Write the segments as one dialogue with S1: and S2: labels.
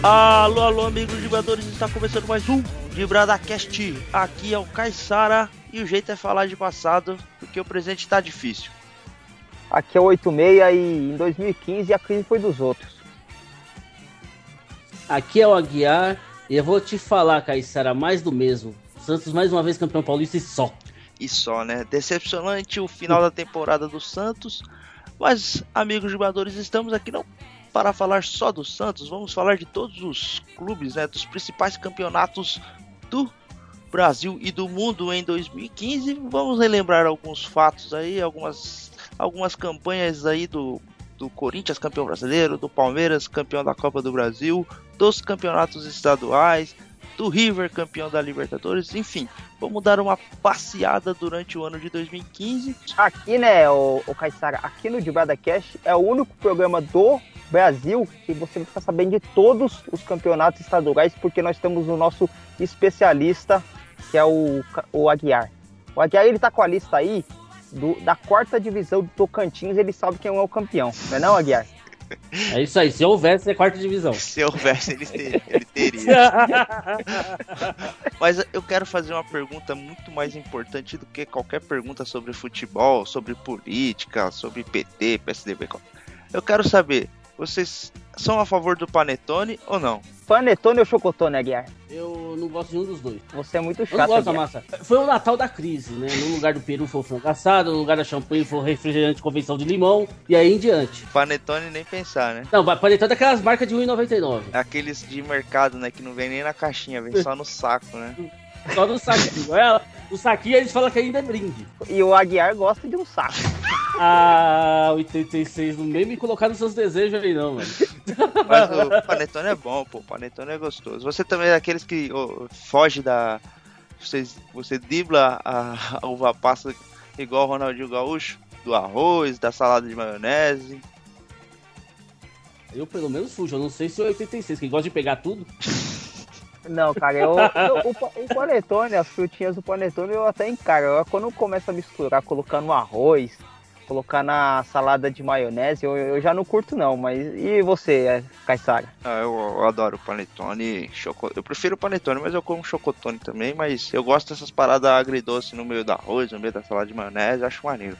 S1: Alô, alô, amigos jogadores, está começando mais um de Bradacast. Aqui é o Caissara e o jeito é falar de passado, porque o presente está difícil.
S2: Aqui é o 86 e em 2015 a crise foi dos outros.
S3: Aqui é o Aguiar e eu vou te falar, Caissara, mais do mesmo. Santos mais uma vez campeão paulista e só.
S1: E só, né? Decepcionante o final da temporada do Santos. Mas, amigos jogadores, estamos aqui não para falar só do Santos, vamos falar de todos os clubes, né, dos principais campeonatos do Brasil e do mundo em 2015. Vamos relembrar alguns fatos aí, algumas, algumas campanhas aí do, do Corinthians campeão brasileiro, do Palmeiras campeão da Copa do Brasil, dos campeonatos estaduais, do River campeão da Libertadores, enfim, vamos dar uma passeada durante o ano de 2015.
S2: Aqui, né, o, o Caissara, aqui no Dibrada Cash é o único programa do Brasil que você vai ficar sabendo de todos os campeonatos estaduais, porque nós temos o nosso especialista, que é o, o Aguiar. O Aguiar, ele tá com a lista aí do, da quarta divisão do Tocantins, ele sabe quem é o campeão, não é não, Aguiar?
S3: É isso aí, se houvesse a quarta divisão.
S1: Se houvesse, ele, ter, ele teria. Mas eu quero fazer uma pergunta muito mais importante do que qualquer pergunta sobre futebol, sobre política, sobre PT, PSDB. Eu quero saber, vocês são a favor do panetone ou não?
S2: Panetone ou chocotone, Aguiar?
S3: Eu não gosto de nenhum dos dois.
S2: Você é muito chato,
S3: Eu não gosto da massa. Foi o Natal da crise, né? No lugar do peru foi o frango assado, no lugar da champanhe foi o refrigerante convenção de limão, e aí em diante.
S1: Panetone nem pensar, né?
S3: Não, panetone daquelas marcas de 1,99.
S1: Aqueles de mercado, né? Que não vem nem na caixinha, vem só no saco, né?
S3: Só no saquinho. Ela, no saquinho eles falam que ainda é brinde.
S2: E o Aguiar gosta de um saco.
S3: Ah, 86, não nem me colocar nos seus desejos aí não, mano.
S1: Mas o panetone é bom, pô. O panetone é gostoso. Você também é daqueles que ô, foge da. Você, você dribla a, a uva passa igual o Ronaldinho Gaúcho? Do arroz, da salada de maionese.
S3: Eu pelo menos fujo, eu não sei se o 86, que gosta de pegar tudo.
S2: Não, cara, eu, eu- o, o panetone, as frutinhas do panetone eu até encaro. Quando começa a misturar, colocar no arroz, colocar na salada de maionese, eu, eu já não curto não. Mas e você, é, Caissara?
S1: Ah, eu, eu adoro panetone. Choco... Eu prefiro panetone, mas eu como chocotone também. Mas eu gosto dessas paradas agridoces no meio do arroz, no meio da salada de maionese. Acho maneiro.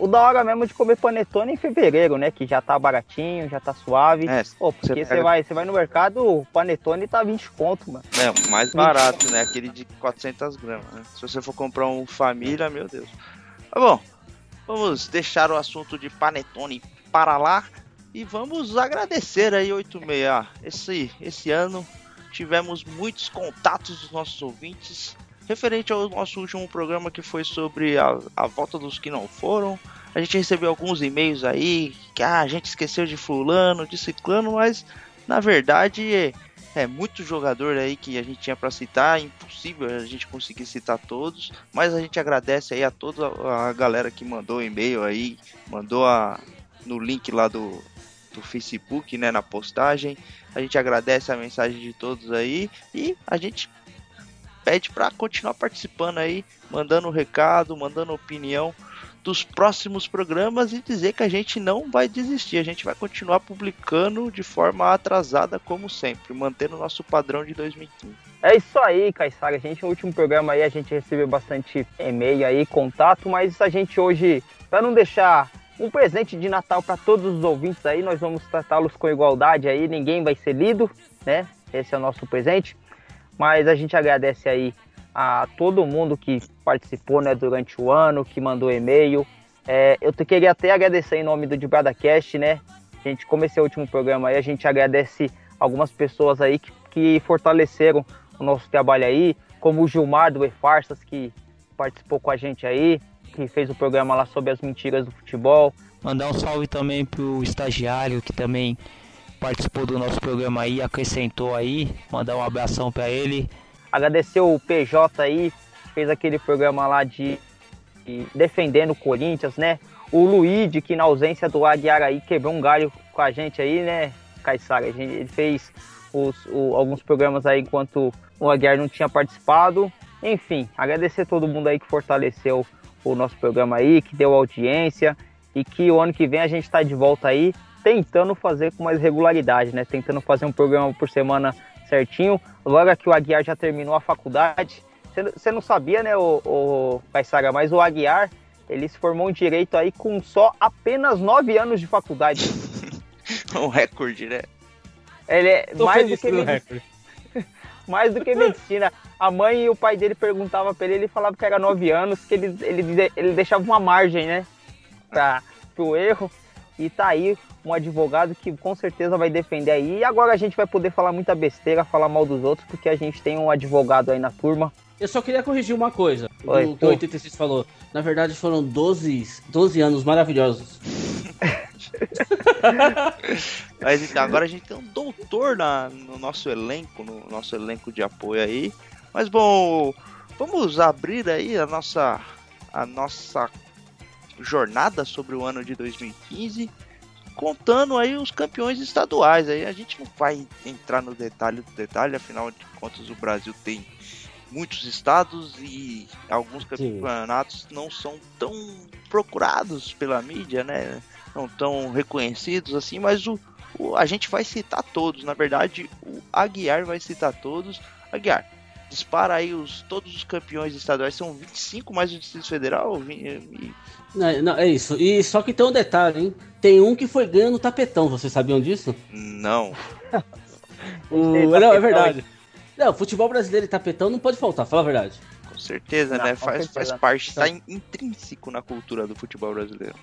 S2: O da hora mesmo de comer panetone em fevereiro, né? Que já tá baratinho, já tá suave.
S1: É,
S2: Pô, porque
S1: você
S2: você
S1: pega-
S2: vai, você vai no mercado, o panetone tá 20 conto, mano.
S1: É, o mais barato, né? Aquele de 400 gramas. Né? Se você for comprar um família, meu Deus. Tá bom, vamos deixar o assunto de panetone para lá e vamos agradecer aí 86. Ah, Esse, esse ano tivemos muitos contatos dos nossos ouvintes referente ao nosso último programa que foi sobre a, a volta dos que não foram. A gente recebeu alguns e-mails aí que ah, a gente esqueceu de fulano, de ciclano, mas na verdade é, é muito jogador aí que a gente tinha para citar, é impossível a gente conseguir citar todos, mas a gente agradece aí a toda a galera que mandou e-mail aí, mandou a, no link lá do, do Facebook, né, na postagem. A gente agradece a mensagem de todos aí e a gente pede para continuar participando aí, mandando recado, mandando opinião dos próximos programas e dizer que a gente não vai desistir, a gente vai continuar publicando de forma atrasada como sempre, mantendo o nosso padrão de 2015.
S2: É isso aí, Caissara. A gente, no último programa aí, a gente recebeu bastante e-mail aí, contato, mas a gente hoje, para não deixar um presente de Natal para todos os ouvintes aí, nós vamos tratá-los com igualdade aí, ninguém vai ser lido, né? Esse é o nosso presente. Mas a gente agradece aí a todo mundo que participou, né, durante o ano, que mandou e-mail. É, eu queria até agradecer em nome do Dibrada Cast, né? A gente, como esse é o último programa aí, a gente agradece algumas pessoas aí que, que fortaleceram o nosso trabalho aí, como o Gilmar do E-Farsas, que participou com a gente aí, que fez o programa lá sobre as mentiras do futebol.
S4: Mandar um salve também pro estagiário que também participou do nosso programa aí, acrescentou aí. Mandar um abração pra ele.
S2: Agradecer o PJ aí, fez aquele programa lá de, de defendendo o Corinthians, né? O Luigi, que na ausência do Aguiar aí, quebrou um galho com a gente aí, né, Caissara? Ele fez os, o, alguns programas aí enquanto o Aguiar não tinha participado. Enfim, agradecer todo mundo aí que fortaleceu o nosso programa aí, que deu audiência e que o ano que vem a gente está de volta aí tentando fazer com mais regularidade, né? Tentando fazer um programa por semana certinho. Logo que o Aguiar já terminou a faculdade, você não sabia, né, o, o Caissara, mas o Aguiar, ele se formou em Direito aí com só apenas nove anos de faculdade.
S1: um recorde, né?
S2: Ele é Tô mais do que medicina. mais do que medicina. A mãe e o pai dele perguntavam pra ele, ele falava que era nove anos, que ele, ele, ele deixava uma margem, né? Pra, pro erro. E tá aí um advogado que com certeza vai defender aí. E agora a gente vai poder falar muita besteira, falar mal dos outros, porque a gente tem um advogado aí na turma.
S3: Eu só queria corrigir uma coisa Oi, do que o 86 falou. Na verdade, foram 12, 12 anos maravilhosos.
S1: Mas então, agora a gente tem um doutor na, no nosso elenco, no nosso elenco de apoio aí. Mas bom, vamos abrir aí a nossa, a nossa jornada sobre o ano de 2015 contando aí os campeões estaduais. Aí a gente não vai entrar no detalhe do detalhe, afinal de contas o Brasil tem muitos estados e alguns campeonatos Sim. não são tão procurados pela mídia, né? Não tão reconhecidos assim, mas o, o, a gente vai citar todos. Na verdade, o Aguiar vai citar todos. Aguiar, dispara aí os, todos os campeões estaduais, são 25 mais o Distrito Federal. E...
S3: Não, não, é isso. E só que tem um detalhe, hein? Tem um que foi ganho no tapetão, vocês sabiam disso?
S1: Não.
S3: o... Não, é verdade. Não, futebol brasileiro e tapetão não pode faltar, fala a verdade.
S1: Com certeza, não, né? Faz, certeza. faz parte, está intrínseco na cultura do futebol brasileiro.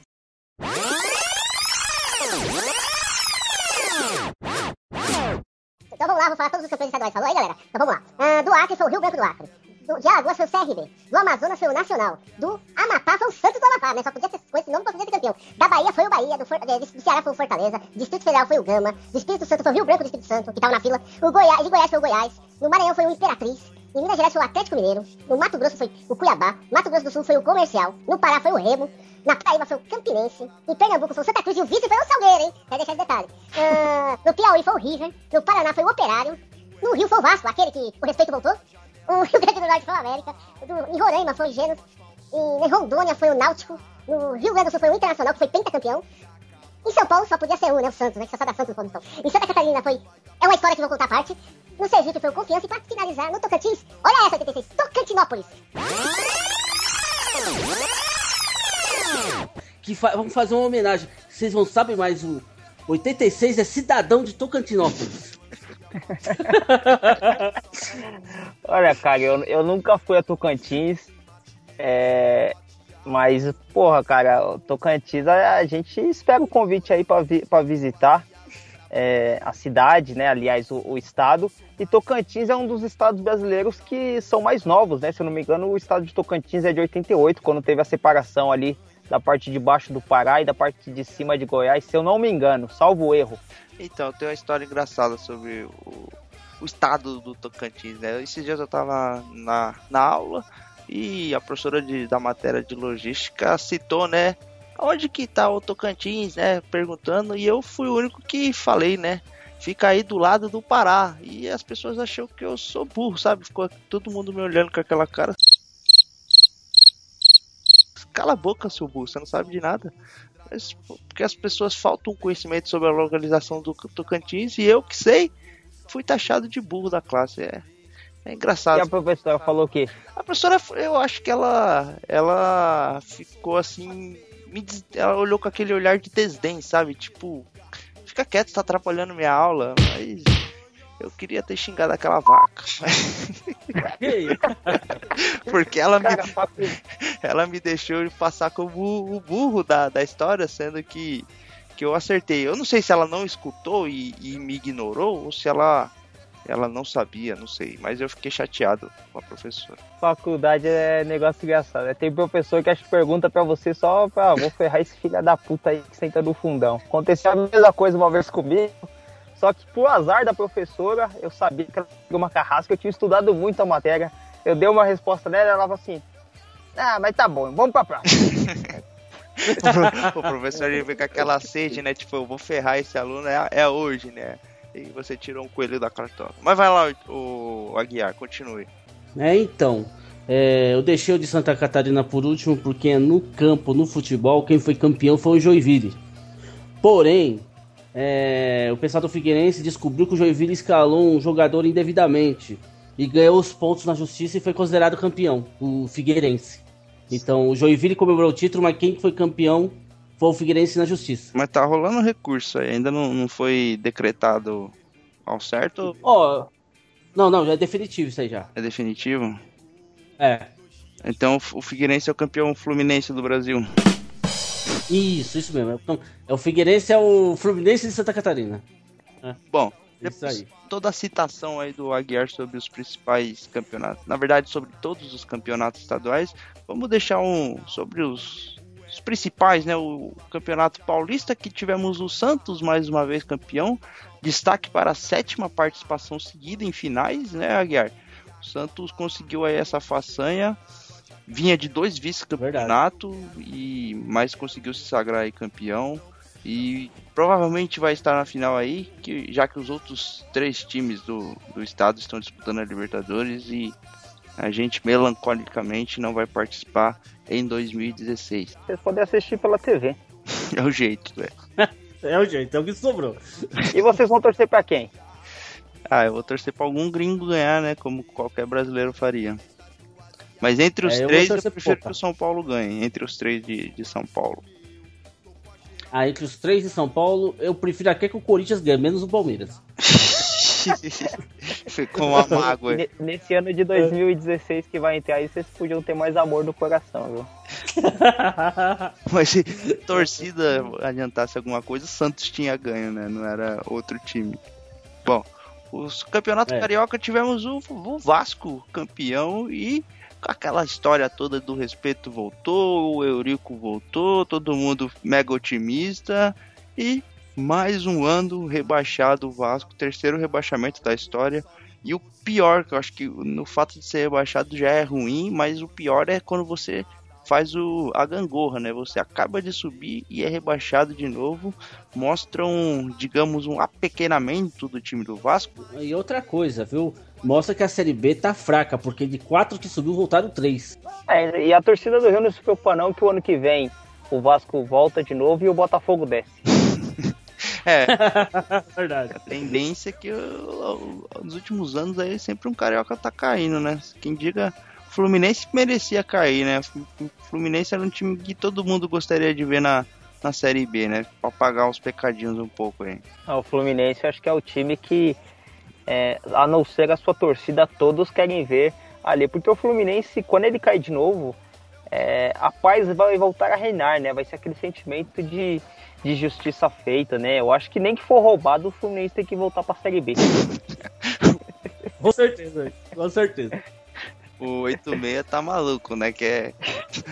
S5: Então vamos lá, vou falar todos os campeões estaduais. Falou aí, galera? Então vamos lá. Uh, do Acre foi o Rio Branco do Acre. Do, de Alagoas foi o CRB. Do Amazonas foi o Nacional. Do Amapá foi o Santos do Amapá, né? Só podia ser com esse nome pra podia ser campeão. Da Bahia foi o Bahia. Do, For, do Ceará foi o Fortaleza. Distrito Federal foi o Gama. Do Espírito Santo foi o Rio Branco do Espírito Santo, que tava na fila. O Goiás, de Goiás foi o Goiás. No Maranhão foi o Imperatriz. Em Minas Gerais foi o Atlético Mineiro. No Mato Grosso foi o Cuiabá. Mato Grosso do Sul foi o Comercial. No Pará foi o Remo. Na Paraíba foi o Campinense. Em Pernambuco foi o Santa Cruz. E o vice foi o Salgueiro, hein? Quer deixar esse detalhe. Uh, no Piauí foi o River. No Paraná foi o Operário. No Rio foi o Vasco, aquele que o respeito voltou. O Rio Grande do Norte foi o América. Do, em Roraima foi o Gênesis. Em Rondônia foi o Náutico. No Rio Grande do Sul foi o Internacional, que foi pentacampeão. Em São Paulo só podia ser um, né? O Santos, né? Que só sai da Santos no então. Em Santa Catarina foi. É uma história que vou contar a parte. No Sergipe foi o Confiança. E pra finalizar, no Tocantins, olha essa 86, Tocantinópolis.
S3: Que fa vamos fazer uma homenagem. Vocês não sabem mais o 86 é cidadão de Tocantinópolis.
S2: Olha, cara, eu, eu nunca fui a Tocantins. É, mas, porra, cara, Tocantins, a, a gente espera o convite aí para vi, pra visitar é, a cidade, né? Aliás, o, o, estado. E Tocantins é um dos estados brasileiros que são mais novos, né? Se eu não me engano, o estado de Tocantins é de 88, quando teve a separação ali da parte de baixo do Pará e da parte de cima de Goiás, se eu não me engano, salvo erro.
S1: Então, tem uma história engraçada sobre o, o estado do Tocantins, né? Esses dias eu tava na, na aula e a professora de, da matéria de logística citou, né? Onde que tá o Tocantins, né? Perguntando, e eu fui o único que falei, né? Fica aí do lado do Pará. E as pessoas acham que eu sou burro, sabe? Ficou todo mundo me olhando com aquela cara. Cala a boca, seu burro, você não sabe de nada mas porque as pessoas faltam conhecimento sobre a localização do Tocantins e eu que sei, fui taxado de burro da classe. É, é engraçado.
S2: E a professora falou o quê?
S1: A professora, eu acho que ela, ela ficou assim, me, ela olhou com aquele olhar de desdém, sabe? Tipo, fica quieto, tá atrapalhando minha aula, mas eu queria ter xingado aquela vaca. Porque ela me, ela me deixou passar como o burro da, da história, sendo que, que eu acertei. Eu não sei se ela não escutou e, e me ignorou ou se ela ela não sabia, não sei, mas eu fiquei chateado com a professora.
S2: Faculdade é negócio engraçado. Né? Tem professor que acho que pergunta para você só pra ah, vou ferrar esse filho da puta aí que senta no fundão. Aconteceu a mesma coisa uma vez comigo. Só que por azar da professora, eu sabia que ela tinha uma carrasca, eu tinha estudado muito a matéria. Eu dei uma resposta nela, ela falou assim: Ah, mas tá bom, vamos pra próxima.
S1: o professor ele vem com aquela sede, né? Tipo, eu vou ferrar esse aluno, é, é hoje, né? E você tirou um coelho da cartola. Mas vai lá, o, o Aguiar, continue.
S3: É, então. É, eu deixei o de Santa Catarina por último porque no campo, no futebol, quem foi campeão foi o Joinville. Porém, é, o pessoal do Figueirense descobriu que o Joinville escalou um jogador indevidamente e ganhou os pontos na justiça e foi considerado campeão, o Figueirense. Então, o Joinville comemorou o título, mas quem foi campeão foi o Figueirense na justiça.
S1: Mas tá rolando recurso aí, ainda não, não foi decretado ao certo?
S3: Ó, oh, não, não, já é definitivo isso aí já.
S1: É definitivo?
S3: É.
S1: Então o Figueirense é o campeão fluminense do Brasil.
S3: Isso, isso mesmo. Então, é o Figueirense é o Fluminense de Santa Catarina.
S1: É. Bom, isso aí. Toda a citação aí do Aguiar sobre os principais campeonatos, na verdade sobre todos os campeonatos estaduais, vamos deixar um sobre os, os principais, né? O campeonato paulista que tivemos o Santos mais uma vez campeão, destaque para a sétima participação seguida em finais, né, Aguiar? O Santos conseguiu aí essa façanha vinha de dois vice-campeonato e mais conseguiu se sagrar aí campeão. E provavelmente vai estar na final aí, que, já que os outros três times do, do estado estão disputando a Libertadores e a gente melancolicamente não vai participar em 2016.
S2: Vocês podem assistir pela TV.
S1: é o jeito, velho.
S3: é o jeito, é o que sobrou.
S2: e vocês vão torcer para quem?
S1: Ah, eu vou torcer para algum gringo ganhar, né? Como qualquer brasileiro faria. Mas entre os é, eu três, eu prefiro que o São Paulo ganhe. Entre os três de, de São Paulo.
S3: Ah, entre os três de São Paulo, eu prefiro até que o Corinthians ganhe, menos o Palmeiras.
S1: Ficou uma mágoa.
S2: Nesse ano de 2016 que vai entrar aí, vocês podiam ter mais amor no coração, viu?
S1: Mas se torcida adiantasse alguma coisa, o Santos tinha ganho, né? Não era outro time. Bom, os campeonatos é. carioca tivemos o, o Vasco campeão e aquela história toda do respeito voltou, o Eurico voltou, todo mundo mega otimista e mais um ano rebaixado o Vasco, terceiro rebaixamento da história. E o pior, que eu acho que no fato de ser rebaixado já é ruim, mas o pior é quando você faz o, a gangorra, né? Você acaba de subir e é rebaixado de novo. Mostra um, digamos, um apequenamento do time do Vasco.
S3: E outra coisa, viu? Mostra que a Série B tá fraca, porque de quatro que subiu, voltaram três.
S2: É, e a torcida do Rio não se preocupa não que o ano que vem o Vasco volta de novo e o Botafogo desce.
S1: É. Verdade. A tendência é que nos últimos anos aí sempre um carioca tá caindo, né? Quem diga Fluminense merecia cair, né? O Fluminense era um time que todo mundo gostaria de ver na, na Série B, né? Pra pagar os pecadinhos um pouco aí.
S2: Ah, o Fluminense acho que é o time que, é, a não ser a sua torcida, todos querem ver ali. Porque o Fluminense, quando ele cai de novo, é, a paz vai voltar a reinar, né? Vai ser aquele sentimento de, de justiça feita, né? Eu acho que nem que for roubado, o Fluminense tem que voltar pra Série B.
S3: com certeza, com certeza
S1: o 86 tá maluco, né? Que é.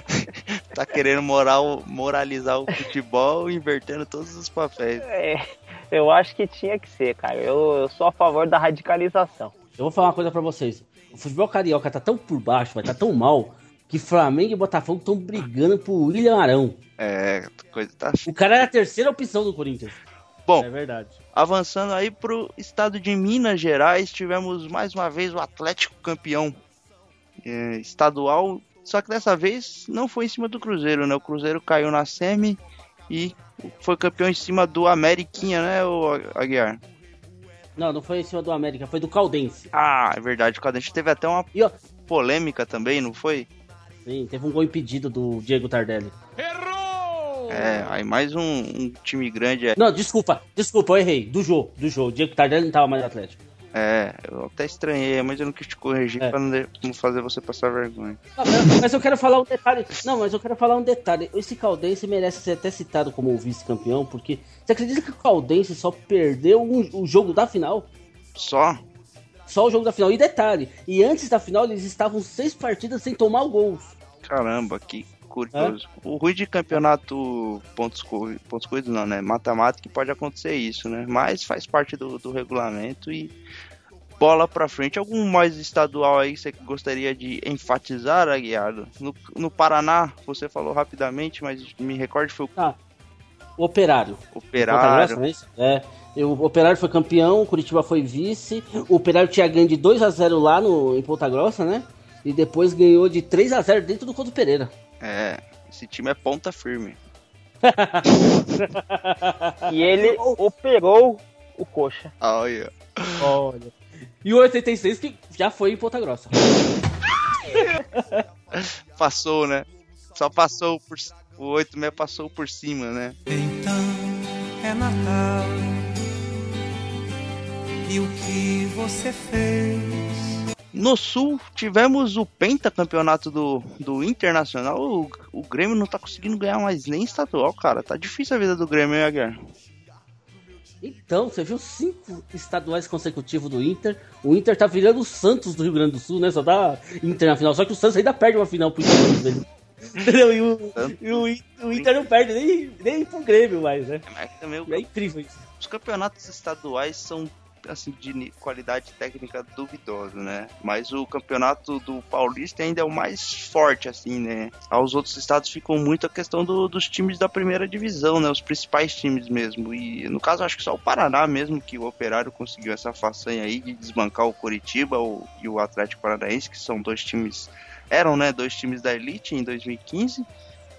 S1: tá querendo moral, moralizar o futebol invertendo todos os papéis.
S2: É, eu acho que tinha que ser, cara. Eu, eu sou a favor da radicalização.
S3: Eu vou falar uma coisa pra vocês. O futebol carioca tá tão por baixo, vai tá tão mal, que Flamengo e Botafogo estão brigando por William Arão.
S1: É, coisa tá.
S3: O cara é a terceira opção do Corinthians.
S1: Bom, é verdade. Avançando aí pro estado de Minas Gerais, tivemos mais uma vez o Atlético campeão é, estadual, só que dessa vez não foi em cima do Cruzeiro, né? O Cruzeiro caiu na semi e foi campeão em cima do Ameriquinha, né, o Aguiar?
S3: Não, não foi em cima do América, foi do Caldense.
S1: Ah, é verdade, o Caldense teve até uma e, ó, polêmica também, não foi?
S3: Sim, teve um gol impedido do Diego Tardelli.
S1: Errou! É, aí mais um, um time grande. É...
S3: Não, desculpa, desculpa, eu errei. Do jogo, do jogo. Diego Tardelli não tava mais no Atlético.
S1: É, eu até estranhei, mas eu não quis te corrigir é. pra não fazer você passar vergonha.
S3: mas eu quero falar um detalhe. Não, mas eu quero falar um detalhe. Esse Caldense merece ser até citado como vice-campeão, porque você acredita que o Caldense só perdeu um, o jogo da final?
S1: Só?
S3: Só o jogo da final. E detalhe, e antes da final eles estavam seis partidas sem tomar o gol.
S1: Caramba, que curioso. É? O ruim de campeonato pontos, pontos corridos não, né? Mata-mata que pode acontecer isso, né? Mas faz parte do, do regulamento e bola pra frente. Algum mais estadual aí que você gostaria de enfatizar, Aguiardo? No, no Paraná, você falou rapidamente, mas me recorde foi o. Ah,
S3: O Operário.
S1: Operário.
S3: É, é. O Operário foi campeão, o Curitiba foi vice. O Operário tinha ganho de 2 a 0 lá no, em Ponta Grossa, né? E depois ganhou de 3 a 0 dentro do Couto Pereira.
S1: É, esse time é ponta firme.
S2: e ele operou o coxa.
S1: Olha.
S3: Olha. E o 86 que já foi em Ponta Grossa.
S1: passou, né? Só passou por. O 86 passou por cima, né?
S6: Então é Natal. E o que você fez?
S1: No Sul, tivemos o pentacampeonato do, do Internacional. O, o Grêmio não tá conseguindo ganhar mais nem estadual, cara. Tá difícil a vida do Grêmio, hein, Aguiar?
S3: Então, você viu cinco estaduais consecutivos do Inter. O Inter tá virando o Santos do Rio Grande do Sul, né? Só dá Inter na final. Só que o Santos ainda perde uma final pro Inter. Entendeu? E, o, e o, o, Inter não perde nem, nem pro Grêmio mais, né?
S1: É,
S3: é incrível isso.
S1: Os campeonatos estaduais são assim de qualidade técnica duvidosa, né? Mas o campeonato do Paulista ainda é o mais forte, assim, né? Aos outros estados ficam muito a questão do, dos times da primeira divisão, né? Os principais times mesmo. E no caso, acho que só o Paraná mesmo que o Operário conseguiu essa façanha aí de desbancar o Coritiba o, e o Atlético Paranaense, que são dois times eram, né, dois times da elite em 2015,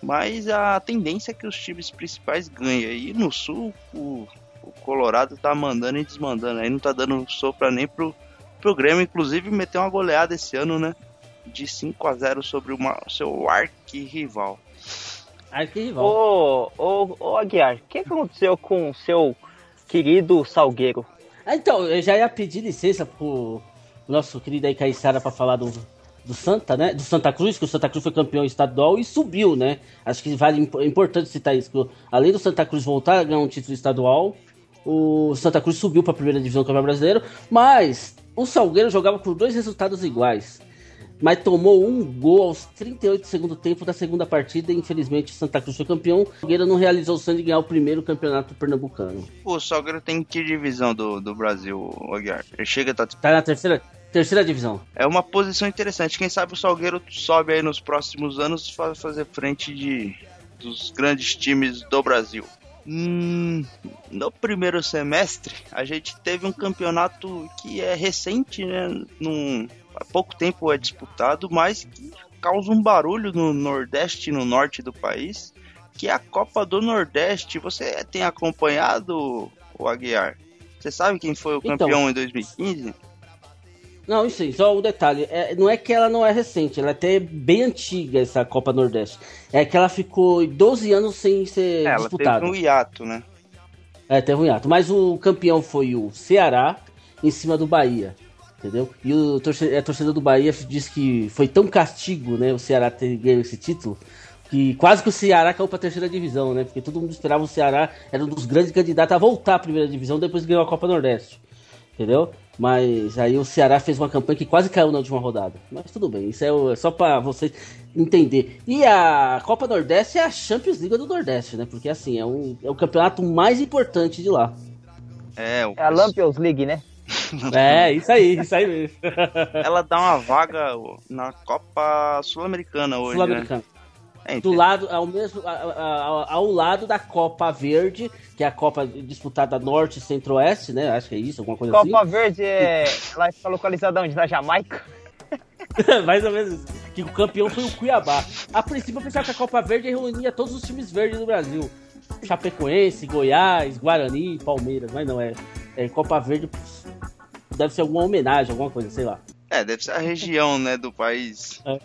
S1: mas a tendência é que os times principais ganhem. E no Sul, o Colorado tá mandando e desmandando, aí não tá dando sopra nem pro, pro Grêmio, inclusive meteu uma goleada esse ano, né, de 5 a 0 sobre o seu arquirrival.
S3: Arquirrival.
S2: Ô, ô, ô Aguiar, o que aconteceu com o seu querido Salgueiro?
S3: Ah, então, eu já ia pedir licença pro nosso querido aí Caissara pra falar do, do Santa, né? Do Santa Cruz, que o Santa Cruz foi campeão estadual e subiu, né? Acho que vale é importante citar isso. Que, além do Santa Cruz voltar a ganhar um título estadual, o Santa Cruz subiu para a primeira divisão do Campeonato Brasileiro, mas o Salgueiro jogava com dois resultados iguais. Mas tomou um gol aos 38 do segundo tempo da segunda partida e infelizmente o Santa Cruz foi campeão. O Salgueiro não realizou o sonho de ganhar o primeiro campeonato pernambucano.
S1: O Salgueiro tem que divisão do, do Brasil, Aguiar? Ele chega tá...
S3: tá na terceira, Terceira divisão.
S1: É uma posição interessante. Quem sabe o Salgueiro sobe aí nos próximos anos para fazer frente de dos grandes times do Brasil. Hum, no primeiro semestre, a gente teve um campeonato que é recente, né? Num, há pouco tempo é disputado, mas que causa um barulho no Nordeste e no Norte do país, que é a Copa do Nordeste. Você tem acompanhado o Aguiar? Você sabe quem foi o então, campeão em 2015?
S3: Não, isso aí, só o um detalhe. É, não é que ela não é recente, ela é até bem antiga, essa Copa Nordeste. É que ela ficou 12 anos sem ser é, disputada.
S1: Ela teve um hiato, né?
S3: É, teve um hiato. Mas o campeão foi o Ceará em cima do Bahia. Entendeu? E o torcedor, a torcedor do Bahia disse que foi tão castigo, né? O Ceará ter ganho esse título. Que quase que o Ceará caiu pra terceira divisão, né? Porque todo mundo esperava o Ceará, era um dos grandes candidatos a voltar à primeira divisão depois que ganhou a Copa Nordeste. Entendeu? Mas aí o Ceará fez uma campanha que quase caiu na última rodada. Mas tudo bem, isso é, é só para você entender. E a Copa Nordeste é a Champions League do Nordeste, né? Porque assim, é, um, é o campeonato mais importante de lá.
S2: É, o... é a Lampions League, né?
S3: é, isso aí, isso aí mesmo.
S1: Ela dá uma vaga na Copa Sul-Americana hoje, né? Sul-Americana. Né?
S3: É, do lado, ao mesmo, ao, ao, lado da Copa Verde, que é a Copa disputada Norte Centro-Oeste, né? Acho que é isso, alguma coisa
S2: Copa
S3: assim.
S2: Copa Verde é. Ela está localizada onde? Na Jamaica?
S3: Mais ou menos Que o campeão foi o Cuiabá. A princípio eu pensava que a Copa Verde reunia todos os times verdes do Brasil. Chapecoense, Goiás, Guarani, Palmeiras, mas não é. É Copa Verde deve ser alguma homenagem, alguma coisa, sei lá.
S1: É, deve ser a região, né, do país. É.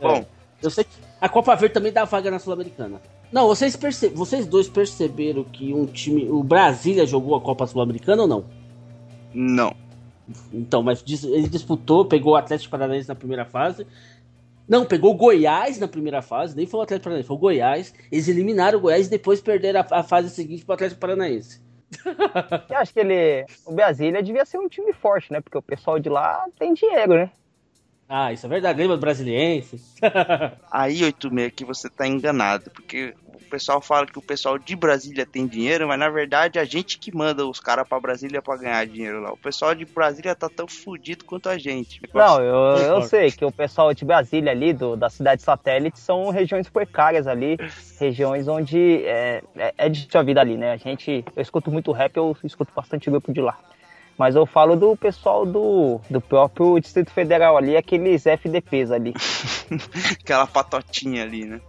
S1: Bom, é.
S3: eu sei que a Copa Verde também dá vaga na Sul-Americana. Não, vocês, perce... vocês dois perceberam que um time. O Brasília jogou a Copa Sul-Americana ou não?
S1: Não.
S3: Então, mas ele disputou, pegou o Atlético Paranaense na primeira fase. Não, pegou o Goiás na primeira fase, nem foi o Atlético Paranaense, foi o Goiás. Eles eliminaram o Goiás e depois perderam a, a fase seguinte para o Atlético Paranaense.
S2: Eu acho que ele. O Brasília devia ser um time forte, né? Porque o pessoal de lá tem dinheiro, né?
S3: Ah, isso é verdade. Lembra Brasiliense?
S1: Aí, 86, que você tá enganado. Porque o pessoal fala que o pessoal de Brasília tem dinheiro, mas na verdade a gente que manda os caras pra Brasília pra ganhar dinheiro lá. O pessoal de Brasília tá tão fudido quanto a gente.
S2: Não, eu, eu sei que o pessoal de Brasília ali, do, da cidade satélite, são regiões precárias ali, regiões onde é, é, é de sua vida ali, né? A gente, eu escuto muito rap, eu escuto bastante grupo de lá. Mas eu falo do pessoal do, do próprio Distrito Federal ali, aqueles FDPs ali.
S1: Aquela patotinha ali, né?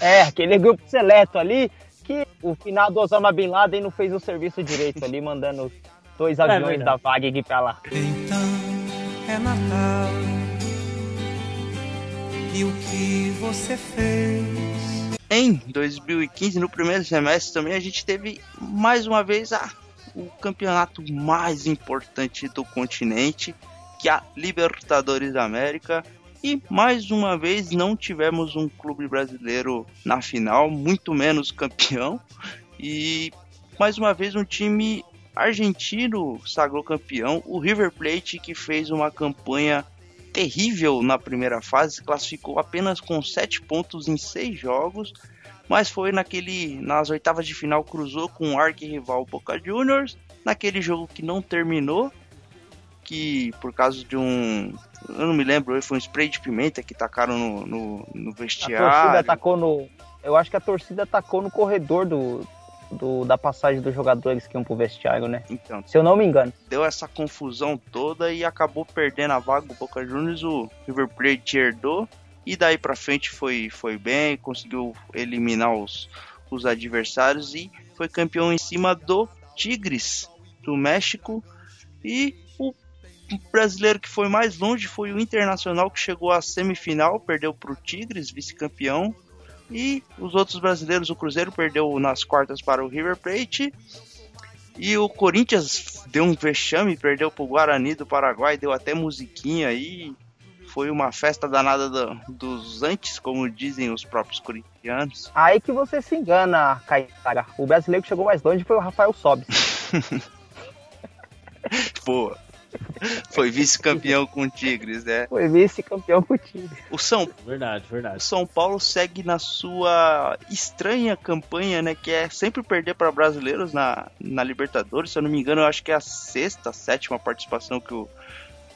S2: É, aquele grupo seleto ali que o finado Osama Bin Laden não fez o serviço direito ali, mandando dois aviões é da Varig pra lá.
S6: Então é Natal. E o que você fez?
S1: Em 2015, no primeiro semestre também, a gente teve mais uma vez a o campeonato mais importante do continente, que é a Libertadores da América. E mais uma vez não tivemos um clube brasileiro na final, muito menos campeão. E mais uma vez um time argentino sagrou campeão, o River Plate que fez uma campanha terrível na primeira fase, classificou apenas com 7 pontos em 6 jogos mas foi naquele nas oitavas de final cruzou com o arquirrival Boca Juniors, naquele jogo que não terminou, que por causa de um, eu não me lembro, foi um spray de pimenta que tacaram no, no, no vestiário.
S2: A torcida atacou no, eu acho que a torcida atacou no corredor do, do, da passagem dos jogadores que iam pro vestiário, né? Então, se eu não me engano.
S1: Deu essa confusão toda e acabou perdendo a vaga o Boca Juniors, o River Plate herdou e daí para frente foi, foi bem, conseguiu eliminar os, os adversários e foi campeão em cima do Tigres do México. E o brasileiro que foi mais longe foi o Internacional, que chegou à semifinal, perdeu para o Tigres, vice-campeão. E os outros brasileiros, o Cruzeiro perdeu nas quartas para o River Plate. E o Corinthians deu um vexame, perdeu para o Guarani do Paraguai, deu até musiquinha aí foi uma festa danada do, dos antes, como dizem os próprios corintianos.
S2: Aí que você se engana, Caetara. O brasileiro que chegou mais longe foi o Rafael Sobis.
S1: Pô, foi vice-campeão com o Tigres, né?
S2: Foi vice-campeão com o Tigres.
S1: O São,
S3: verdade, verdade.
S1: O São Paulo segue na sua estranha campanha, né? Que é sempre perder para brasileiros na, na Libertadores. Se eu não me engano, eu acho que é a sexta, sétima participação que o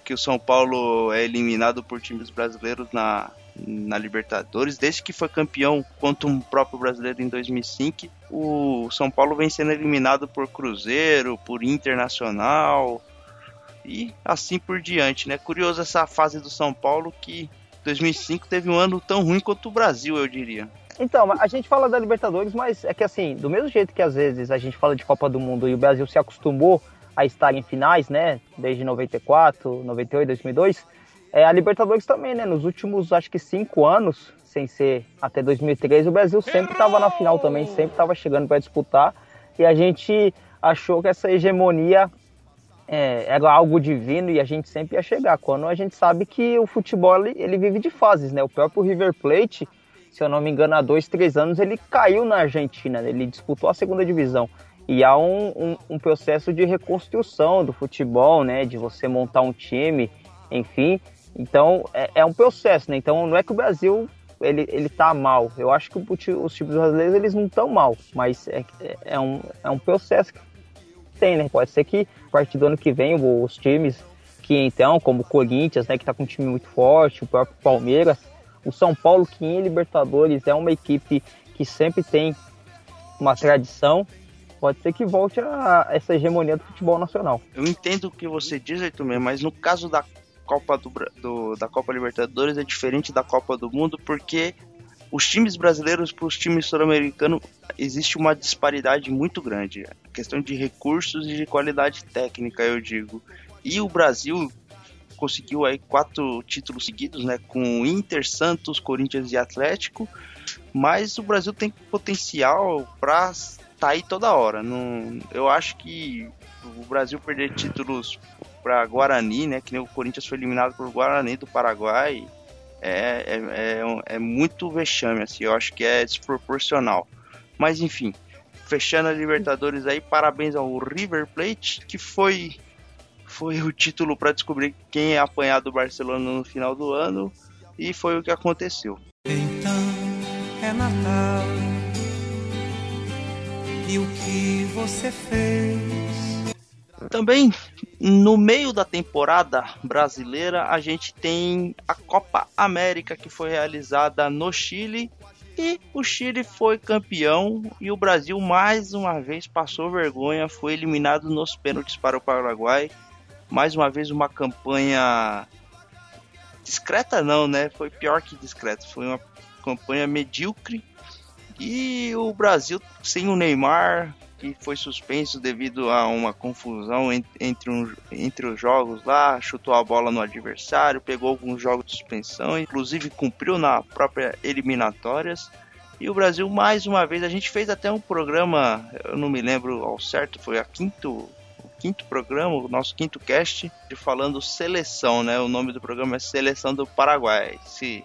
S1: que o São Paulo é eliminado por times brasileiros na, na Libertadores, desde que foi campeão contra um próprio brasileiro em 2005, o São Paulo vem sendo eliminado por Cruzeiro, por Internacional e assim por diante, né? Curioso essa fase do São Paulo que 2005 teve um ano tão ruim quanto o Brasil, eu diria.
S2: Então, a gente fala da Libertadores, mas é que assim, do mesmo jeito que às vezes a gente fala de Copa do Mundo e o Brasil se acostumou a estar em finais, né? Desde 94, 98, 2002. É, a Libertadores também, né? Nos últimos, acho que cinco anos, sem ser até 2013, o Brasil sempre estava na final também, sempre estava chegando para disputar. E a gente achou que essa hegemonia é, era algo divino e a gente sempre ia chegar. Quando a gente sabe que o futebol ele, ele vive de fases, né? O próprio River Plate, se eu não me engano, há dois, três anos ele caiu na Argentina, né? ele disputou a segunda divisão. E há um, um, um, processo de reconstrução do futebol, né? De você montar um time, enfim. Então, é, é um processo, né? Então, não é que o Brasil ele, ele tá mal. Eu acho que os times brasileiros eles não estão mal, mas é, é, um, é um processo que tem, né? Pode ser que a partir do ano que vem os times que então, como o Corinthians, né, que tá com um time muito forte, o próprio Palmeiras, o São Paulo, que em Libertadores é uma equipe que sempre tem uma tradição, pode ser que volte a essa hegemonia do futebol nacional.
S1: Eu entendo o que você diz, Heitor, mas no caso da Copa do, do, da Copa Libertadores é diferente da Copa do Mundo porque os times brasileiros para os times sul-americanos existe uma disparidade muito grande, a questão de recursos e de qualidade técnica, eu digo. E o Brasil conseguiu aí quatro títulos seguidos, né, com Inter, Santos, Corinthians e Atlético, mas o Brasil tem potencial para tá aí toda hora. Não, eu acho que o Brasil perder títulos para Guarani, né? Que nem o Corinthians foi eliminado por Guarani do Paraguai. É, é, é, é muito vexame, assim. Eu acho que é desproporcional. Mas enfim, fechando a Libertadores aí, parabéns ao River Plate, que foi foi o título para descobrir quem é apanhado do Barcelona no final do ano e foi o que aconteceu.
S6: E o que você fez?
S1: Também no meio da temporada brasileira a gente tem a Copa América que foi realizada no Chile e o Chile foi campeão e o Brasil mais uma vez passou vergonha, foi eliminado nos pênaltis para o Paraguai. Mais uma vez uma campanha discreta não, né? Foi pior que discreta, foi uma campanha medíocre. E o Brasil sem o Neymar, que foi suspenso devido a uma confusão entre, um, entre os jogos lá, chutou a bola no adversário, pegou alguns jogos de suspensão, inclusive cumpriu na própria eliminatórias. E o Brasil, mais uma vez, a gente fez até um programa, eu não me lembro ao certo, foi a quinto, o quinto programa, o nosso quinto cast, de falando seleção, né? O nome do programa é Seleção do Paraguai. Se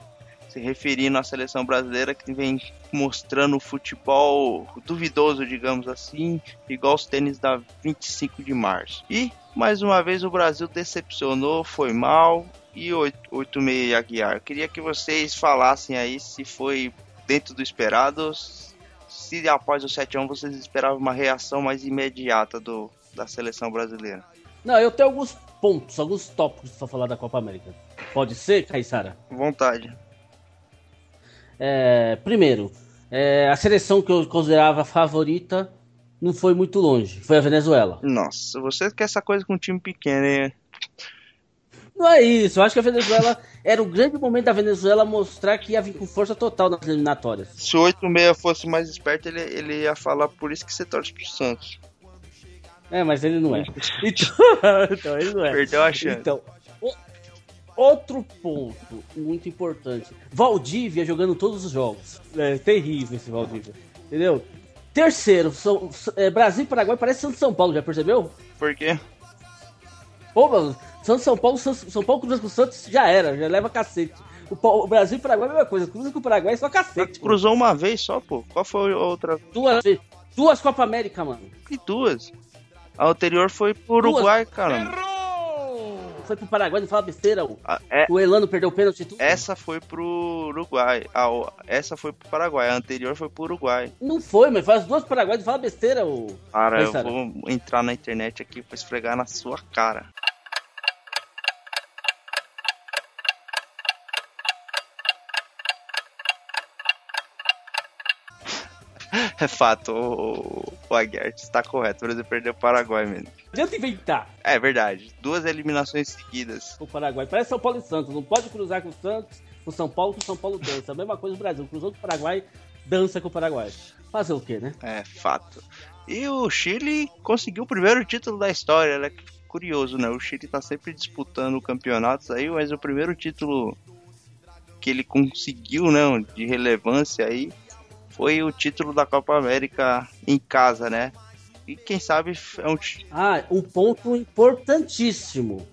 S1: se referindo à seleção brasileira que vem mostrando futebol duvidoso, digamos assim, igual os tênis da 25 de março. E mais uma vez o Brasil decepcionou, foi mal. E 86 Aguiar, queria que vocês falassem aí se foi dentro do esperado, se após o 7 1 vocês esperavam uma reação mais imediata do, da seleção brasileira.
S3: Não, eu tenho alguns pontos, alguns tópicos para falar da Copa América. Pode ser, Caissara?
S1: Vontade.
S3: É, primeiro, é, a seleção que eu considerava favorita não foi muito longe. Foi a Venezuela.
S1: Nossa, você quer essa coisa com um time pequeno, hein?
S3: Não é isso. Eu acho que a Venezuela era o grande momento da Venezuela mostrar que ia vir com força total nas eliminatórias.
S1: Se o 86 fosse mais esperto, ele, ele ia falar por isso que você torce pro Santos.
S3: É, mas ele não é. Então, então ele não é.
S1: Perdeu a chance.
S3: Então, Outro ponto muito importante. Valdívia jogando todos os jogos. É terrível esse Valdívia. Entendeu? Terceiro, São, é, Brasil e Paraguai parece Santo São Paulo, já percebeu?
S1: Por quê?
S3: Pô, mano, Santo São Paulo, São, São Paulo cruza com o Santos já era, já leva cacete. O, o Brasil e Paraguai é a mesma coisa, cruza com o Paraguai é só cacete.
S1: Cruzou mano. uma vez só, pô. Qual foi a outra?
S3: Duas Duas Copa América, mano.
S1: Que duas? A anterior foi pro Uruguai, caramba
S3: foi pro Paraguai, não fala besteira. O,
S1: ah, é,
S3: o Elano perdeu o pênalti tudo.
S1: Essa foi pro Uruguai. A, essa foi pro Paraguai. A anterior foi pro Uruguai.
S3: Não foi, mas faz duas Paraguai, não fala besteira. O...
S1: Cara, eu vou entrar na internet aqui pra esfregar na sua cara. É fato, o, o Aguiar está correto. O Brasil perdeu o Paraguai mesmo. Não
S3: adianta inventar.
S1: É verdade. Duas eliminações seguidas.
S3: O Paraguai. Parece São Paulo e Santos. Não pode cruzar com o Santos, com o São Paulo, com o São Paulo dança. A mesma coisa o Brasil. Cruzou com o Paraguai, dança com o Paraguai. Fazer o quê, né?
S1: É, fato. E o Chile conseguiu o primeiro título da história, né? Curioso, né? O Chile tá sempre disputando campeonatos aí, mas o primeiro título que ele conseguiu, né, de relevância aí, foi o título da Copa América em casa, né? E quem sabe é um.
S3: Ah, um ponto importantíssimo.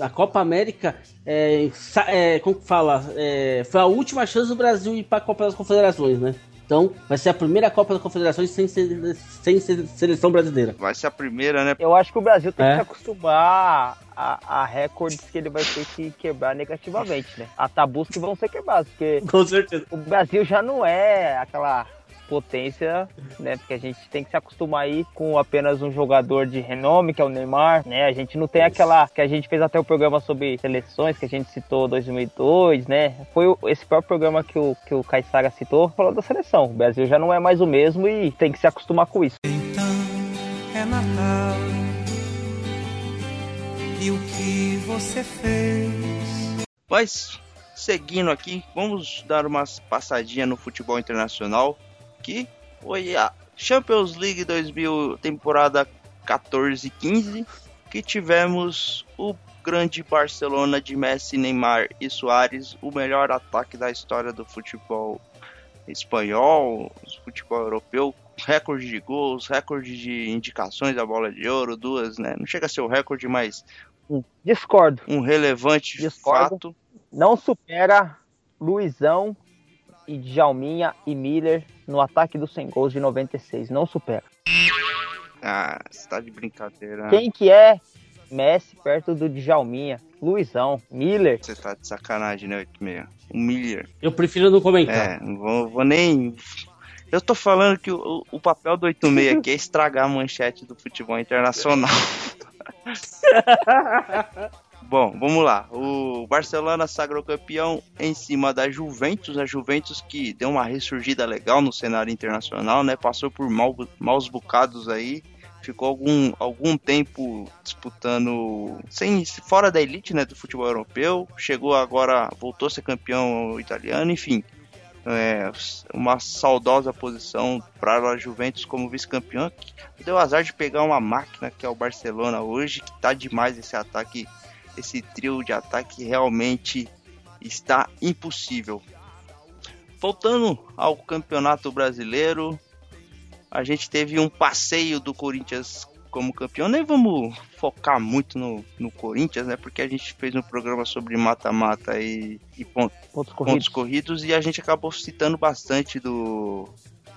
S3: A Copa América, é, é, como fala, é, foi a última chance do Brasil ir para a Copa das Confederações, né? Então, vai ser a primeira Copa das Confederações sem, sem seleção brasileira.
S1: Vai ser a primeira, né?
S2: Eu acho que o Brasil tem é. que se acostumar a, a recordes que ele vai ter que quebrar negativamente, né? A tabus que vão ser quebrados, porque
S3: Com certeza.
S2: o Brasil já não é aquela potência, né? Porque a gente tem que se acostumar aí com apenas um jogador de renome, que é o Neymar, né? A gente não tem aquela que a gente fez até o programa sobre seleções que a gente citou 2002, né? Foi esse próprio programa que o que o Caissara citou, falou da seleção. O Brasil já não é mais o mesmo e tem que se acostumar com isso.
S6: Então é Natal. E o que você fez?
S1: Mas seguindo aqui, vamos dar uma passadinha no futebol internacional que foi a Champions League 2000, temporada 14-15, que tivemos o grande Barcelona de Messi, Neymar e Soares, o melhor ataque da história do futebol espanhol, futebol europeu, recorde de gols, recorde de indicações da bola de ouro, duas, né? Não chega a ser o recorde, mas
S2: discordo.
S1: Um relevante discordo. fato.
S2: Não supera Luizão e Djalminha e Miller no ataque dos 100 gols de 96. Não supera.
S1: Ah, você tá de brincadeira.
S2: Quem que é Messi perto do Djalminha? Luizão, Miller.
S1: Você tá de sacanagem, né, 86? O Miller.
S3: Eu prefiro não comentar.
S1: É, não vou, vou nem Eu tô falando que o, o papel do 86 aqui é estragar a manchete do futebol internacional. Bom, vamos lá. O Barcelona sagrou campeão em cima da Juventus. A Juventus que deu uma ressurgida legal no cenário internacional, né? Passou por mal, maus bocados aí. Ficou algum, algum tempo disputando sem fora da elite né, do futebol europeu. Chegou agora, voltou a ser campeão italiano, enfim. É, uma saudosa posição para a Juventus como vice-campeão. Deu azar de pegar uma máquina que é o Barcelona hoje, que tá demais esse ataque esse trio de ataque realmente está impossível. Voltando ao Campeonato Brasileiro, a gente teve um passeio do Corinthians como campeão. Nem vamos focar muito no, no Corinthians, né? Porque a gente fez um programa sobre mata-mata e, e pontos, pontos, corridos. pontos corridos e a gente acabou citando bastante do,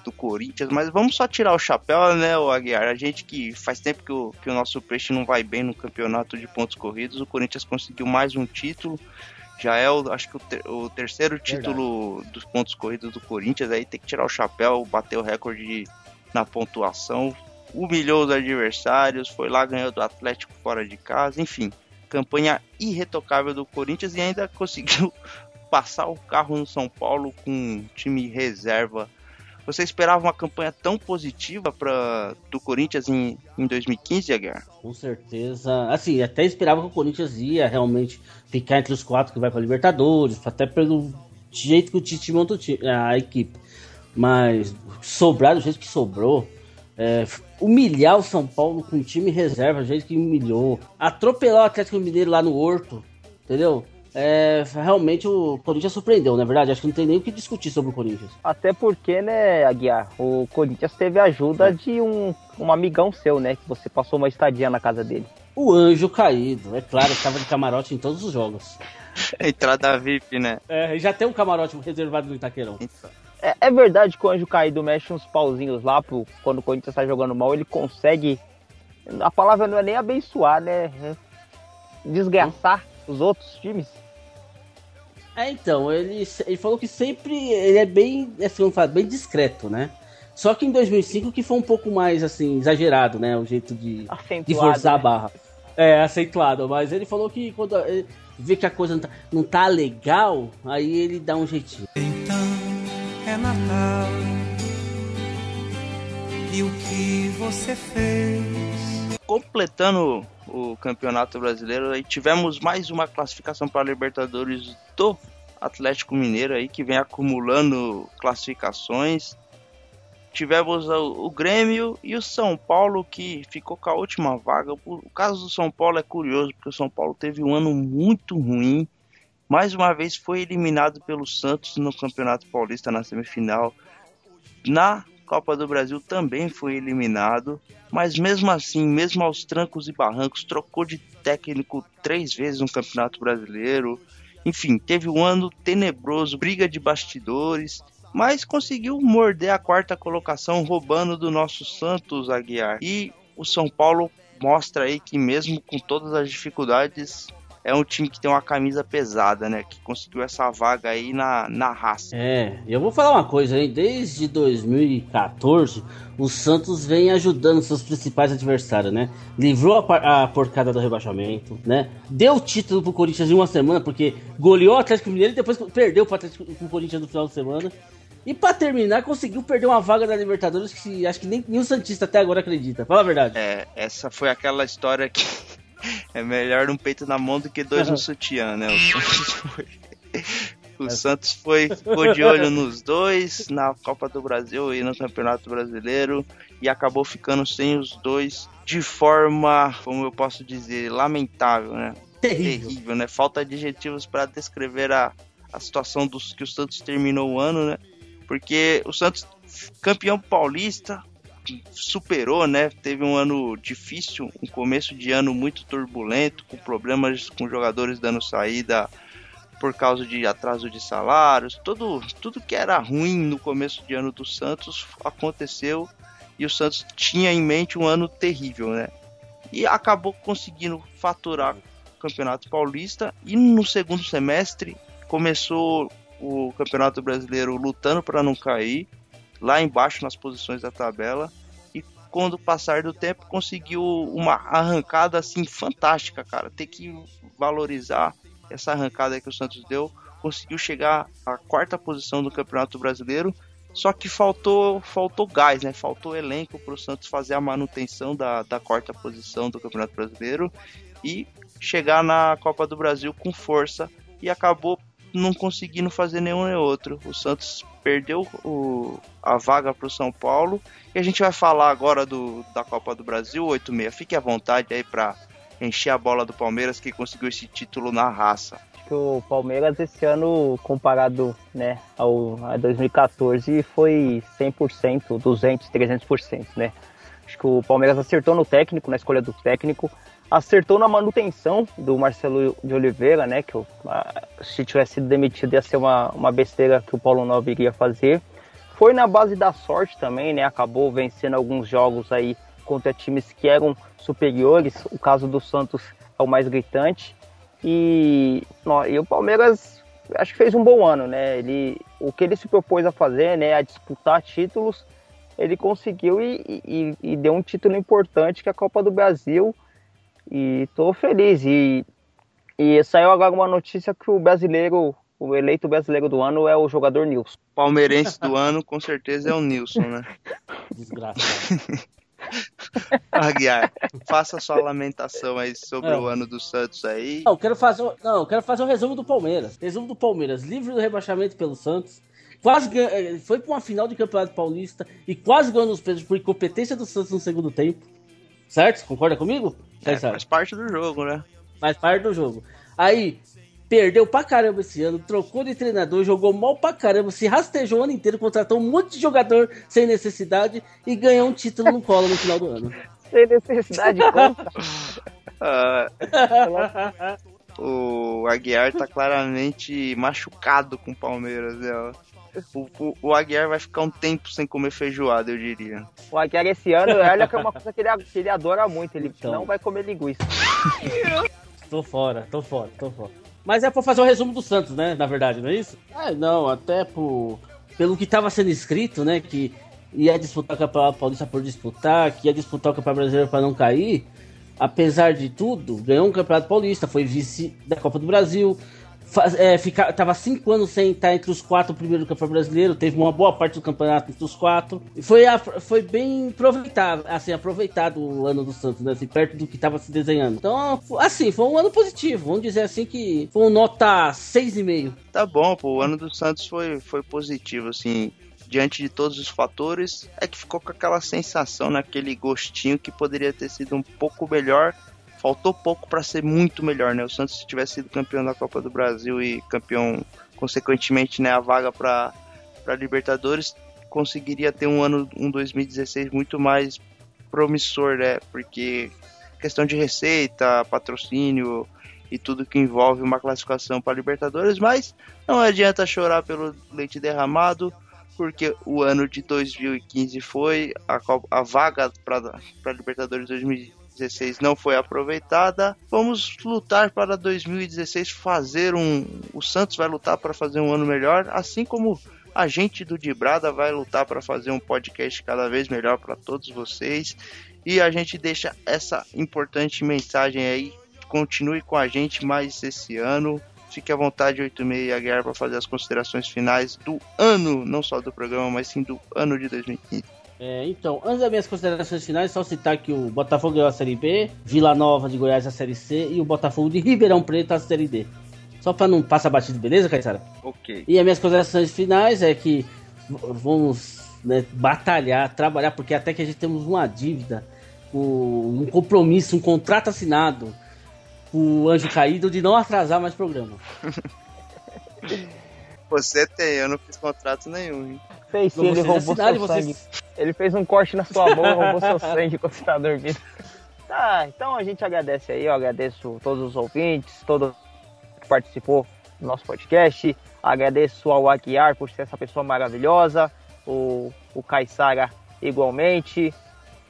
S1: do Corinthians, mas vamos só tirar o chapéu, né, o Aguiar? A gente que faz tempo que o, que o nosso peixe não vai bem no campeonato de pontos corridos, o Corinthians conseguiu mais um título. Já é, o, acho que o, ter, o terceiro título Verdade. dos pontos corridos do Corinthians. Aí tem que tirar o chapéu, bater o recorde na pontuação, humilhou os adversários, foi lá, ganhou do Atlético fora de casa, enfim, campanha irretocável do Corinthians e ainda conseguiu passar o carro no São Paulo com um time reserva você esperava uma campanha tão positiva para do Corinthians em, em 2015, Aguiar?
S3: Com certeza. Assim, até esperava que o Corinthians ia realmente ficar entre os quatro que vai para Libertadores, até pelo jeito que o Tite monta a equipe. Mas sobrar do jeito que sobrou, é, humilhar o São Paulo com o time reserva, jeito que humilhou, atropelar o Atlético Mineiro lá no Horto, entendeu? é, realmente o Corinthians surpreendeu, na é verdade. Acho que não tem nem o que discutir sobre o Corinthians.
S2: Até porque, né, Aguiar, o Corinthians teve a ajuda é. de um, um amigão seu, né? Que você passou uma estadia na casa dele.
S3: O anjo caído, é claro, estava de camarote em todos os jogos.
S1: Entrada VIP, né?
S3: É, já tem um camarote reservado no Itaquerão.
S2: É, é, verdade que o anjo caído mexe uns pauzinhos lá pro, quando o Corinthians está jogando mal, ele consegue. A palavra não é nem abençoar, né? É desgraçar os outros times.
S3: É, então, ele, ele falou que sempre ele é bem, assim, falo, bem discreto, né? Só que em 2005 que foi um pouco mais, assim, exagerado, né? O jeito de, de forçar né? a barra. É, acentuado. Mas ele falou que quando ele vê que a coisa não tá, não tá legal, aí ele dá um jeitinho.
S6: E o que você fez?
S1: Completando o Campeonato Brasileiro, aí tivemos mais uma classificação para a Libertadores do Atlético Mineiro aí que vem acumulando classificações. Tivemos o, Grêmio e o São Paulo que ficou com a última vaga. O caso do São Paulo é curioso porque o São Paulo teve um ano muito ruim. Mais uma vez foi eliminado pelo Santos no Campeonato Paulista na semifinal. Na Copa do Brasil também foi eliminado, mas mesmo assim, mesmo aos trancos e barrancos, trocou de técnico três vezes no Campeonato Brasileiro. Enfim, teve um ano tenebroso, briga de bastidores, mas conseguiu morder a quarta colocação, roubando do nosso Santos Aguiar. E o São Paulo mostra aí que mesmo com todas as dificuldades, é um time que tem uma camisa pesada, né? Que conseguiu essa vaga aí na, na raça.
S3: É, eu vou falar uma coisa aí. Desde 2014, o Santos vem ajudando seus principais adversários, né? Livrou a, a porcada do rebaixamento, né? Deu título pro Corinthians em uma semana, porque goleou o Atlético Mineiro e depois perdeu pro, Atlético, pro Corinthians no final de semana. E pra terminar, conseguiu perder uma vaga da Libertadores que acho que nem, nem o Santista até agora acredita. Fala a verdade.
S1: É, essa foi aquela história que é melhor um peito na mão do que dois no sutiã, né? O Santos foi. O Santos foi, ficou de olho nos dois, na Copa do Brasil e no Campeonato Brasileiro, e acabou ficando sem os dois de forma, como eu posso dizer, lamentável, né?
S3: Terrível,
S1: Terrível né? Falta adjetivos para descrever a, a situação dos que o Santos terminou o ano, né? Porque o Santos, campeão paulista, superou, né? Teve um ano difícil, um começo de ano muito turbulento, com problemas com jogadores dando saída por causa de atraso de salários, tudo, tudo que era ruim no começo de ano do Santos aconteceu e o Santos tinha em mente um ano terrível, né? E acabou conseguindo faturar o Campeonato Paulista e no segundo semestre começou o Campeonato Brasileiro lutando para não cair lá embaixo nas posições da tabela e quando passar do tempo conseguiu uma arrancada assim fantástica, cara. Tem que valorizar essa arrancada que o Santos deu, conseguiu chegar à quarta posição do Campeonato Brasileiro. Só que faltou, faltou gás, né? Faltou elenco para o Santos fazer a manutenção da, da quarta posição do Campeonato Brasileiro e chegar na Copa do Brasil com força e acabou não conseguindo fazer nenhum nem outro. O Santos perdeu o, a vaga para o São Paulo e a gente vai falar agora do, da Copa do Brasil 86. Fique à vontade aí para encher a bola do Palmeiras que conseguiu esse título na raça.
S2: Acho que o Palmeiras esse ano comparado, né, ao a 2014 foi 100%, 200, 300%, né? Acho que o Palmeiras acertou no técnico, na escolha do técnico, acertou na manutenção do Marcelo de Oliveira, né? Que eu, se tivesse sido demitido ia ser uma, uma besteira que o Paulo Nobre iria fazer. Foi na base da sorte também, né? Acabou vencendo alguns jogos aí contra times que eram superiores. O caso do Santos é o mais gritante. E, não, e o Palmeiras acho que fez um bom ano, né? Ele, o que ele se propôs a fazer, né? A disputar títulos, ele conseguiu e, e, e deu um título importante que é a Copa do Brasil e tô feliz. E, e saiu agora uma notícia que o brasileiro, o eleito brasileiro do ano é o jogador Nilson.
S1: Palmeirense do ano, com certeza, é o Nilson, né?
S3: Desgraçado.
S1: Aguiar, faça sua lamentação aí sobre
S3: É.
S1: o ano do Santos aí.
S3: Não, eu quero fazer, o- não, eu quero fazer um resumo do Palmeiras. Resumo do Palmeiras, livre do rebaixamento pelo Santos. Quase eh, foi para uma final de Campeonato Paulista e quase ganhou nos pênaltis por incompetência do Santos no segundo tempo. Certo? Concorda comigo?
S1: É, faz parte do jogo, né?
S3: Faz parte do jogo. Aí, perdeu pra caramba esse ano, trocou de treinador, jogou mal pra caramba, se rastejou o ano inteiro, contratou um monte de jogador sem necessidade e ganhou um título no colo no final do ano.
S2: Sem necessidade.
S1: Ah, o Aguiar tá claramente machucado com o Palmeiras, né? O, o, o Aguiar vai ficar um tempo sem comer feijoada, eu diria.
S2: O Aguiar esse ano, olha que é uma coisa que ele, que ele adora muito. Ele
S3: Então.
S2: não vai comer linguiça.
S3: Tô fora, tô fora, tô fora. Mas é pra fazer o resumo do Santos, né? Na verdade, não é isso? Ah, não, até por, pelo que tava sendo escrito, né? Que ia disputar o Campeonato Paulista por disputar, que ia disputar o Campeonato Brasileiro pra não cair. Apesar de tudo, ganhou um Campeonato Paulista, foi vice da Copa do Brasil. Faz, é, fica, tava cinco anos sem estar entre os quatro primeiros do Campeonato Brasileiro, teve uma boa parte do campeonato entre os quatro. E foi, a- foi bem aproveitado, assim, aproveitado o ano do Santos, né? Assim, perto do que tava se desenhando. Então, assim, foi um ano positivo. Vamos dizer assim que foi um nota 6,5.
S1: Tá bom, pô, o ano do Santos foi, foi positivo, assim, diante de todos os fatores, é que ficou com aquela sensação, naquele gostinho que poderia ter sido um pouco melhor. Faltou pouco para ser muito melhor, né? O Santos, se tivesse sido campeão da Copa do Brasil e campeão, consequentemente, né, a vaga para Libertadores, conseguiria ter um ano, um 2016 muito mais promissor, né? Porque questão de receita, patrocínio e tudo que envolve uma classificação para Libertadores, mas não adianta chorar pelo leite derramado, porque o ano de 2015 foi, a, a vaga para Libertadores 2016 não foi aproveitada. Vamos lutar para 2016 fazer um. O Santos vai lutar para fazer um ano melhor, assim como a gente do Dibrada vai lutar para fazer um podcast cada vez melhor para todos vocês. E a gente deixa essa importante mensagem aí. Continue com a gente mais esse ano. Fique à vontade, 86 e Aguiar, para fazer as considerações finais do ano, não só do programa, mas sim do ano de 2015.
S3: É, então, antes das minhas considerações finais, só citar que o Botafogo ganhou a Série B, Vila Nova de Goiás a Série C e o Botafogo de Ribeirão Preto a Série D. Só pra não passar batido, beleza, Caissara?
S1: Ok.
S3: E as minhas considerações finais é que vamos né, batalhar, trabalhar, porque até que a gente temos uma dívida, um compromisso, um contrato assinado com o Anjo Caído de não atrasar mais programa.
S1: Você tem, eu não fiz contrato nenhum. hein?
S2: Fez sim, ele
S3: vocês
S2: roubou
S3: assinaram,
S2: seu
S3: vocês-
S2: sangue. Ele fez um corte na sua mão, roubou seu sangue quando você tá dormindo. Tá, então a gente agradece aí, eu agradeço todos os ouvintes, todo que participou do nosso podcast. Agradeço ao Aguiar por ser essa pessoa maravilhosa, o, o Caissara igualmente.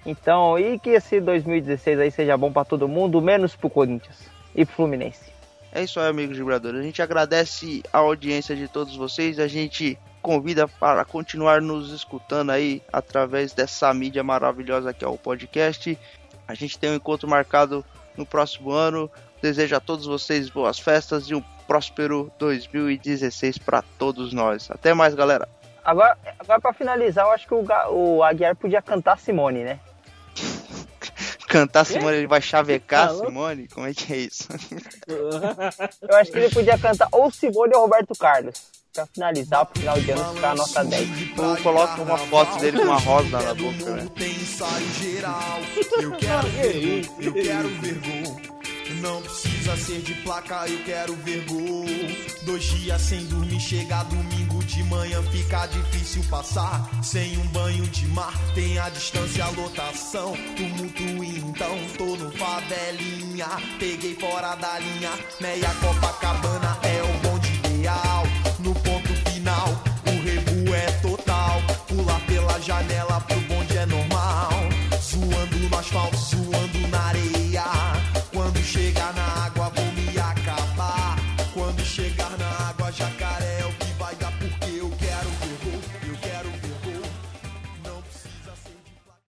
S2: Então, e que esse 2016 aí seja bom pra todo mundo, menos pro Corinthians e pro Fluminense.
S1: É isso aí, amigos vibradores. A gente agradece a audiência de todos vocês. A gente convida para continuar nos escutando aí através dessa mídia maravilhosa que é o podcast. A gente tem um encontro marcado no próximo ano. Desejo a todos vocês boas festas e um próspero 2016 para todos nós. Até mais, galera.
S2: Agora, agora para finalizar, eu acho que o, o Aguiar podia cantar Simone, né?
S1: cantar Simone, ele vai chavecar tá Simone? Como é que é isso?
S2: eu acho que ele podia cantar ou Simone ou Roberto Carlos. Pra finalizar, pro final de ano ficar a nota 10.
S1: Ou coloca uma foto dele com uma rosa na boca, né?
S6: Eu quero ver, eu quero ver gol. Não precisa ser de placa, eu quero ver gol. Dois dias sem dormir, chega domingo de manhã, fica difícil passar. Sem um banho de mar, tem a distância, a lotação. Tumulto então, tô no favelinha. Peguei fora da linha, meia Copacabana é o janela pro bonde é normal. Zoando no asfalto, zoando na areia.